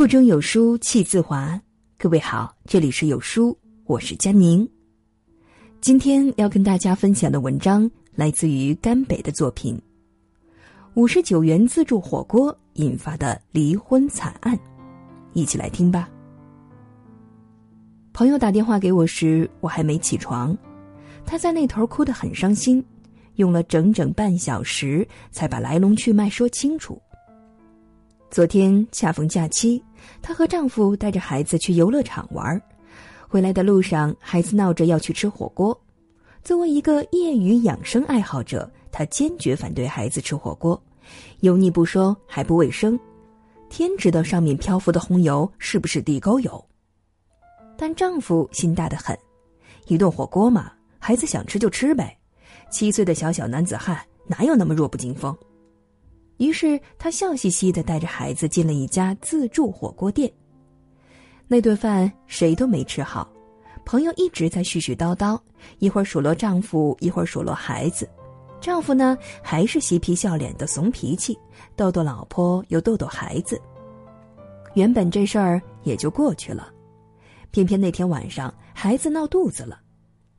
腹中有书气自华。各位好，这里是有书，我是佳宁。今天要跟大家分享的文章来自于甘北的作品《五十九元自助火锅引发的离婚惨案》，一起来听吧。朋友打电话给我时，我还没起床，他在那头哭得很伤心，用了整整半小时才把来龙去脉说清楚。昨天恰逢假期，她和丈夫带着孩子去游乐场玩，回来的路上，孩子闹着要去吃火锅。作为一个业余养生爱好者，她坚决反对孩子吃火锅，油腻不说，还不卫生，天知道上面漂浮的红油是不是地沟油。但丈夫心大的很，一顿火锅嘛，孩子想吃就吃呗，七岁的小小男子汉哪有那么弱不禁风？于是他笑嘻嘻的带着孩子进了一家自助火锅店。那顿饭谁都没吃好，朋友一直在絮絮叨叨，一会儿数落丈夫，一会儿数落孩子。丈夫呢，还是嬉皮笑脸的怂脾气，逗逗老婆又逗逗孩子。原本这事儿也就过去了，偏偏那天晚上孩子闹肚子了，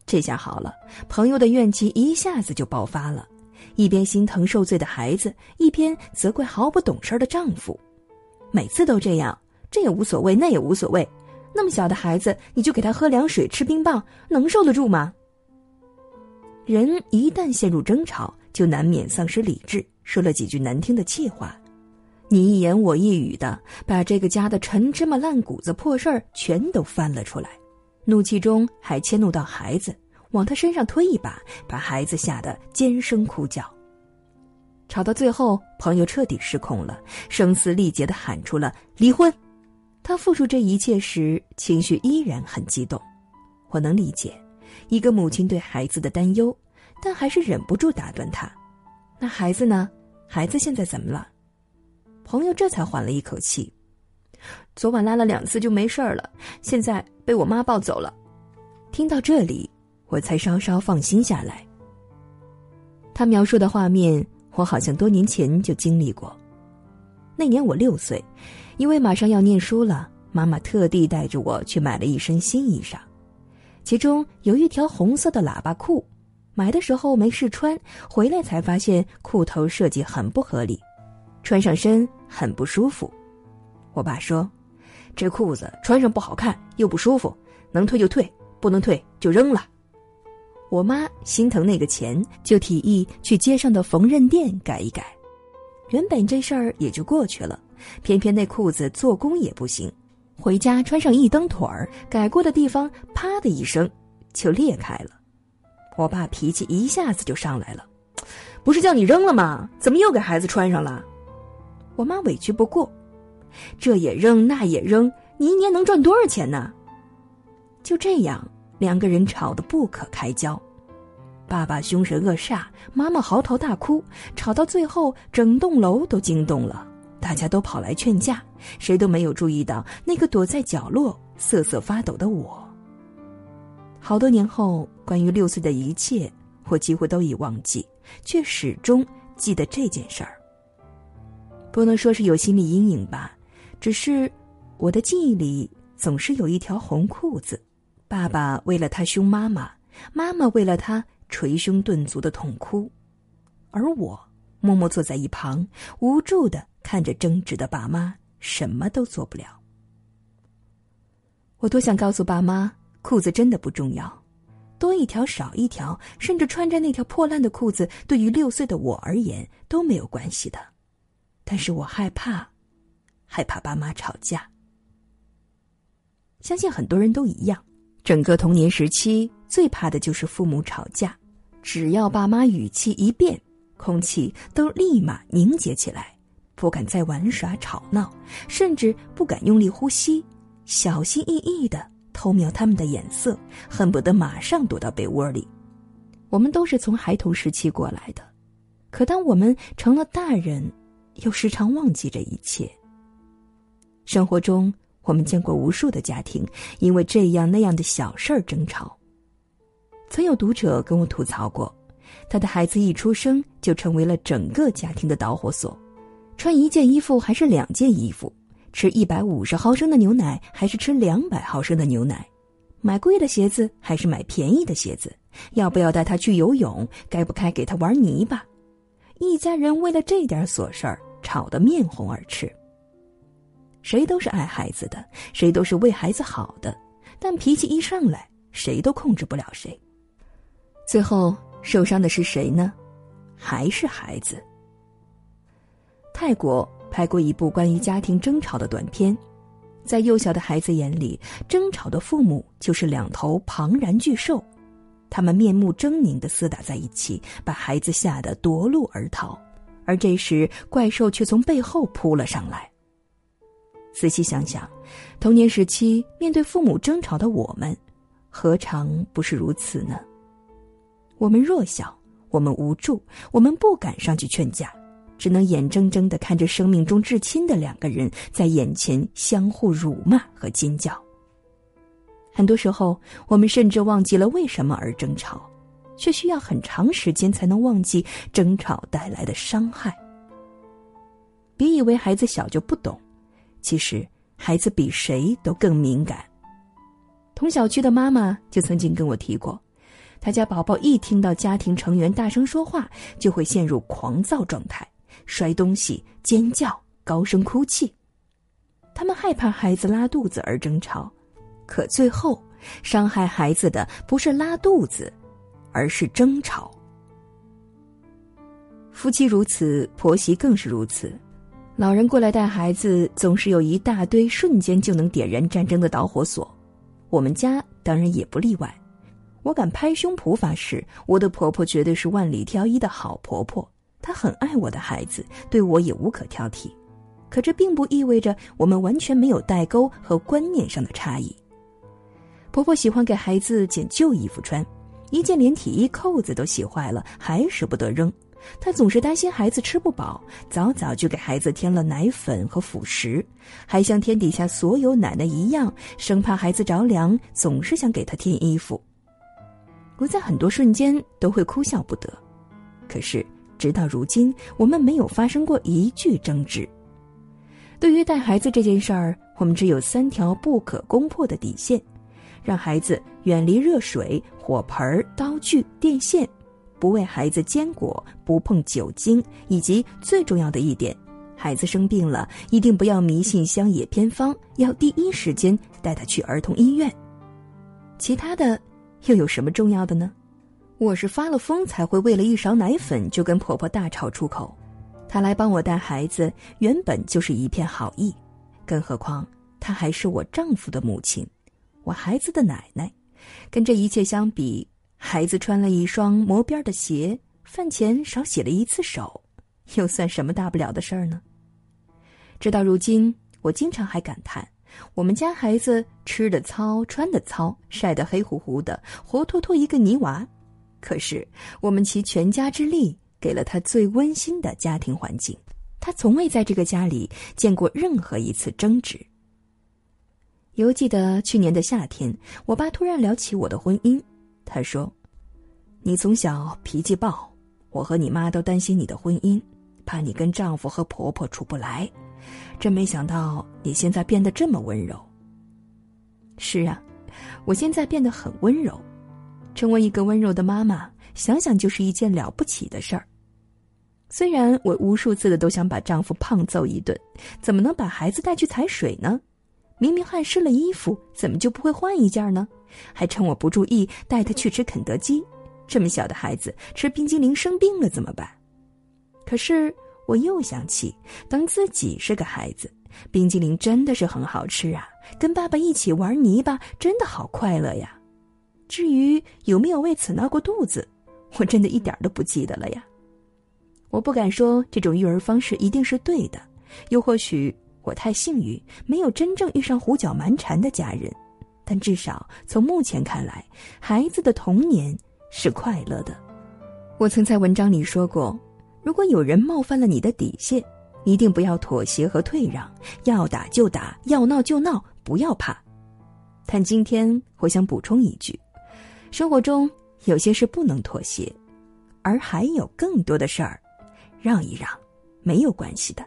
这下好了，朋友的怨气一下子就爆发了。一边心疼受罪的孩子，一边责怪毫不懂事的丈夫。每次都这样，这也无所谓，那也无所谓。那么小的孩子，你就给他喝凉水、吃冰棒，能受得住吗？人一旦陷入争吵，就难免丧失理智，说了几句难听的气话，你一言我一语的，把这个家的陈芝麻烂谷子破事儿全都翻了出来，怒气中还迁怒到孩子。往他身上推一把，把孩子吓得尖声哭叫。吵到最后，朋友彻底失控了，声嘶力竭的喊出了离婚。他复述这一切时，情绪依然很激动。我能理解一个母亲对孩子的担忧，但还是忍不住打断他：“那孩子呢？孩子现在怎么了？”朋友这才缓了一口气：“昨晚拉了两次就没事了，现在被我妈抱走了。”听到这里。我才稍稍放心下来。他描述的画面，我好像多年前就经历过。那年我六岁，因为马上要念书了，妈妈特地带着我去买了一身新衣裳，其中有一条红色的喇叭裤。买的时候没试穿，回来才发现裤头设计很不合理，穿上身很不舒服。我爸说：“这裤子穿上不好看又不舒服，能退就退，不能退就扔了。”我妈心疼那个钱，就提议去街上的缝纫店改一改。原本这事儿也就过去了，偏偏那裤子做工也不行，回家穿上一蹬腿儿，改过的地方啪的一声就裂开了。我爸脾气一下子就上来了：“不是叫你扔了吗？怎么又给孩子穿上了？”我妈委屈不过：“这也扔，那也扔，你一年能赚多少钱呢？”就这样。两个人吵得不可开交，爸爸凶神恶煞，妈妈嚎啕大哭，吵到最后，整栋楼都惊动了，大家都跑来劝架，谁都没有注意到那个躲在角落瑟瑟发抖的我。好多年后，关于六岁的一切，我几乎都已忘记，却始终记得这件事儿。不能说是有心理阴影吧，只是我的记忆里总是有一条红裤子。爸爸为了他凶妈妈，妈妈为了他捶胸顿足的痛哭，而我默默坐在一旁，无助的看着争执的爸妈，什么都做不了。我多想告诉爸妈，裤子真的不重要，多一条少一条，甚至穿着那条破烂的裤子，对于六岁的我而言都没有关系的。但是我害怕，害怕爸妈吵架。相信很多人都一样。整个童年时期，最怕的就是父母吵架。只要爸妈语气一变，空气都立马凝结起来，不敢再玩耍吵闹，甚至不敢用力呼吸，小心翼翼的偷瞄他们的眼色，恨不得马上躲到被窝里。我们都是从孩童时期过来的，可当我们成了大人，又时常忘记这一切。生活中。我们见过无数的家庭因为这样那样的小事儿争吵。曾有读者跟我吐槽过，他的孩子一出生就成为了整个家庭的导火索，穿一件衣服还是两件衣服，吃一百五十毫升的牛奶还是吃两百毫升的牛奶？买贵的鞋子还是买便宜的鞋子？要不要带他去游泳？该不该给他玩泥巴？一家人为了这点琐事儿吵得面红耳赤。谁都是爱孩子的，谁都是为孩子好的，但脾气一上来，谁都控制不了谁。最后受伤的是谁呢？还是孩子。泰国拍过一部关于家庭争吵的短片，在幼小的孩子眼里，争吵的父母就是两头庞然巨兽，他们面目狰狞的厮打在一起，把孩子吓得夺路而逃，而这时怪兽却从背后扑了上来。仔细想想，童年时期面对父母争吵的我们，何尝不是如此呢？我们弱小，我们无助，我们不敢上去劝架，只能眼睁睁的看着生命中至亲的两个人在眼前相互辱骂和尖叫。很多时候，我们甚至忘记了为什么而争吵，却需要很长时间才能忘记争吵带来的伤害。别以为孩子小就不懂。其实，孩子比谁都更敏感。同小区的妈妈就曾经跟我提过，他家宝宝一听到家庭成员大声说话，就会陷入狂躁状态，摔东西、尖叫、高声哭泣。他们害怕孩子拉肚子而争吵，可最后伤害孩子的不是拉肚子，而是争吵。夫妻如此，婆媳更是如此。老人过来带孩子，总是有一大堆瞬间就能点燃战争的导火索。我们家当然也不例外。我敢拍胸脯发誓，我的婆婆绝对是万里挑一的好婆婆。她很爱我的孩子，对我也无可挑剔。可这并不意味着我们完全没有代沟和观念上的差异。婆婆喜欢给孩子捡旧衣服穿，一件连体衣扣子都洗坏了，还舍不得扔。他总是担心孩子吃不饱，早早就给孩子添了奶粉和辅食，还像天底下所有奶奶一样，生怕孩子着凉，总是想给他添衣服。我在很多瞬间都会哭笑不得，可是直到如今，我们没有发生过一句争执。对于带孩子这件事儿，我们只有三条不可攻破的底线：让孩子远离热水、火盆、刀具、电线。不喂孩子坚果，不碰酒精，以及最重要的一点，孩子生病了，一定不要迷信乡野偏方，要第一时间带他去儿童医院。其他的又有什么重要的呢？我是发了疯才会为了一勺奶粉就跟婆婆大吵出口。她来帮我带孩子，原本就是一片好意，更何况她还是我丈夫的母亲，我孩子的奶奶，跟这一切相比。孩子穿了一双磨边的鞋，饭前少洗了一次手，又算什么大不了的事儿呢？直到如今，我经常还感叹，我们家孩子吃的糙，穿的糙，晒得黑乎乎的，活脱脱一个泥娃。可是我们齐全家之力，给了他最温馨的家庭环境，他从未在这个家里见过任何一次争执。犹记得去年的夏天，我爸突然聊起我的婚姻。他说：“你从小脾气暴，我和你妈都担心你的婚姻，怕你跟丈夫和婆婆处不来。真没想到你现在变得这么温柔。”是啊，我现在变得很温柔，成为一个温柔的妈妈，想想就是一件了不起的事儿。虽然我无数次的都想把丈夫胖揍一顿，怎么能把孩子带去踩水呢？明明汗湿了衣服，怎么就不会换一件呢？还趁我不注意带他去吃肯德基，这么小的孩子吃冰激凌生病了怎么办？可是我又想起，当自己是个孩子，冰激凌真的是很好吃啊！跟爸爸一起玩泥巴，真的好快乐呀。至于有没有为此闹过肚子，我真的一点都不记得了呀。我不敢说这种育儿方式一定是对的，又或许我太幸运，没有真正遇上胡搅蛮缠的家人。但至少从目前看来，孩子的童年是快乐的。我曾在文章里说过，如果有人冒犯了你的底线，一定不要妥协和退让，要打就打，要闹就闹，不要怕。但今天我想补充一句：生活中有些事不能妥协，而还有更多的事儿，让一让，没有关系的。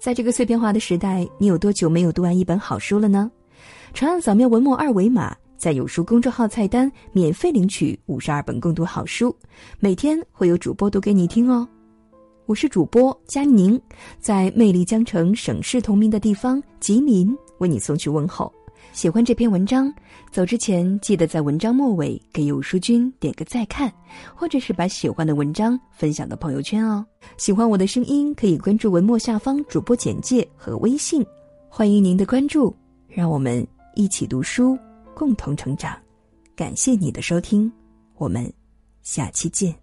在这个碎片化的时代，你有多久没有读完一本好书了呢？长按扫描文末二维码，在有书公众号菜单免费领取五十二本共读好书，每天会有主播读给你听哦。我是主播佳宁，在魅力江城、省市同名的地方吉林为你送去问候。喜欢这篇文章，走之前记得在文章末尾给有书君点个再看，或者是把喜欢的文章分享到朋友圈哦。喜欢我的声音，可以关注文末下方主播简介和微信，欢迎您的关注，让我们一起读书，共同成长。感谢你的收听，我们下期见。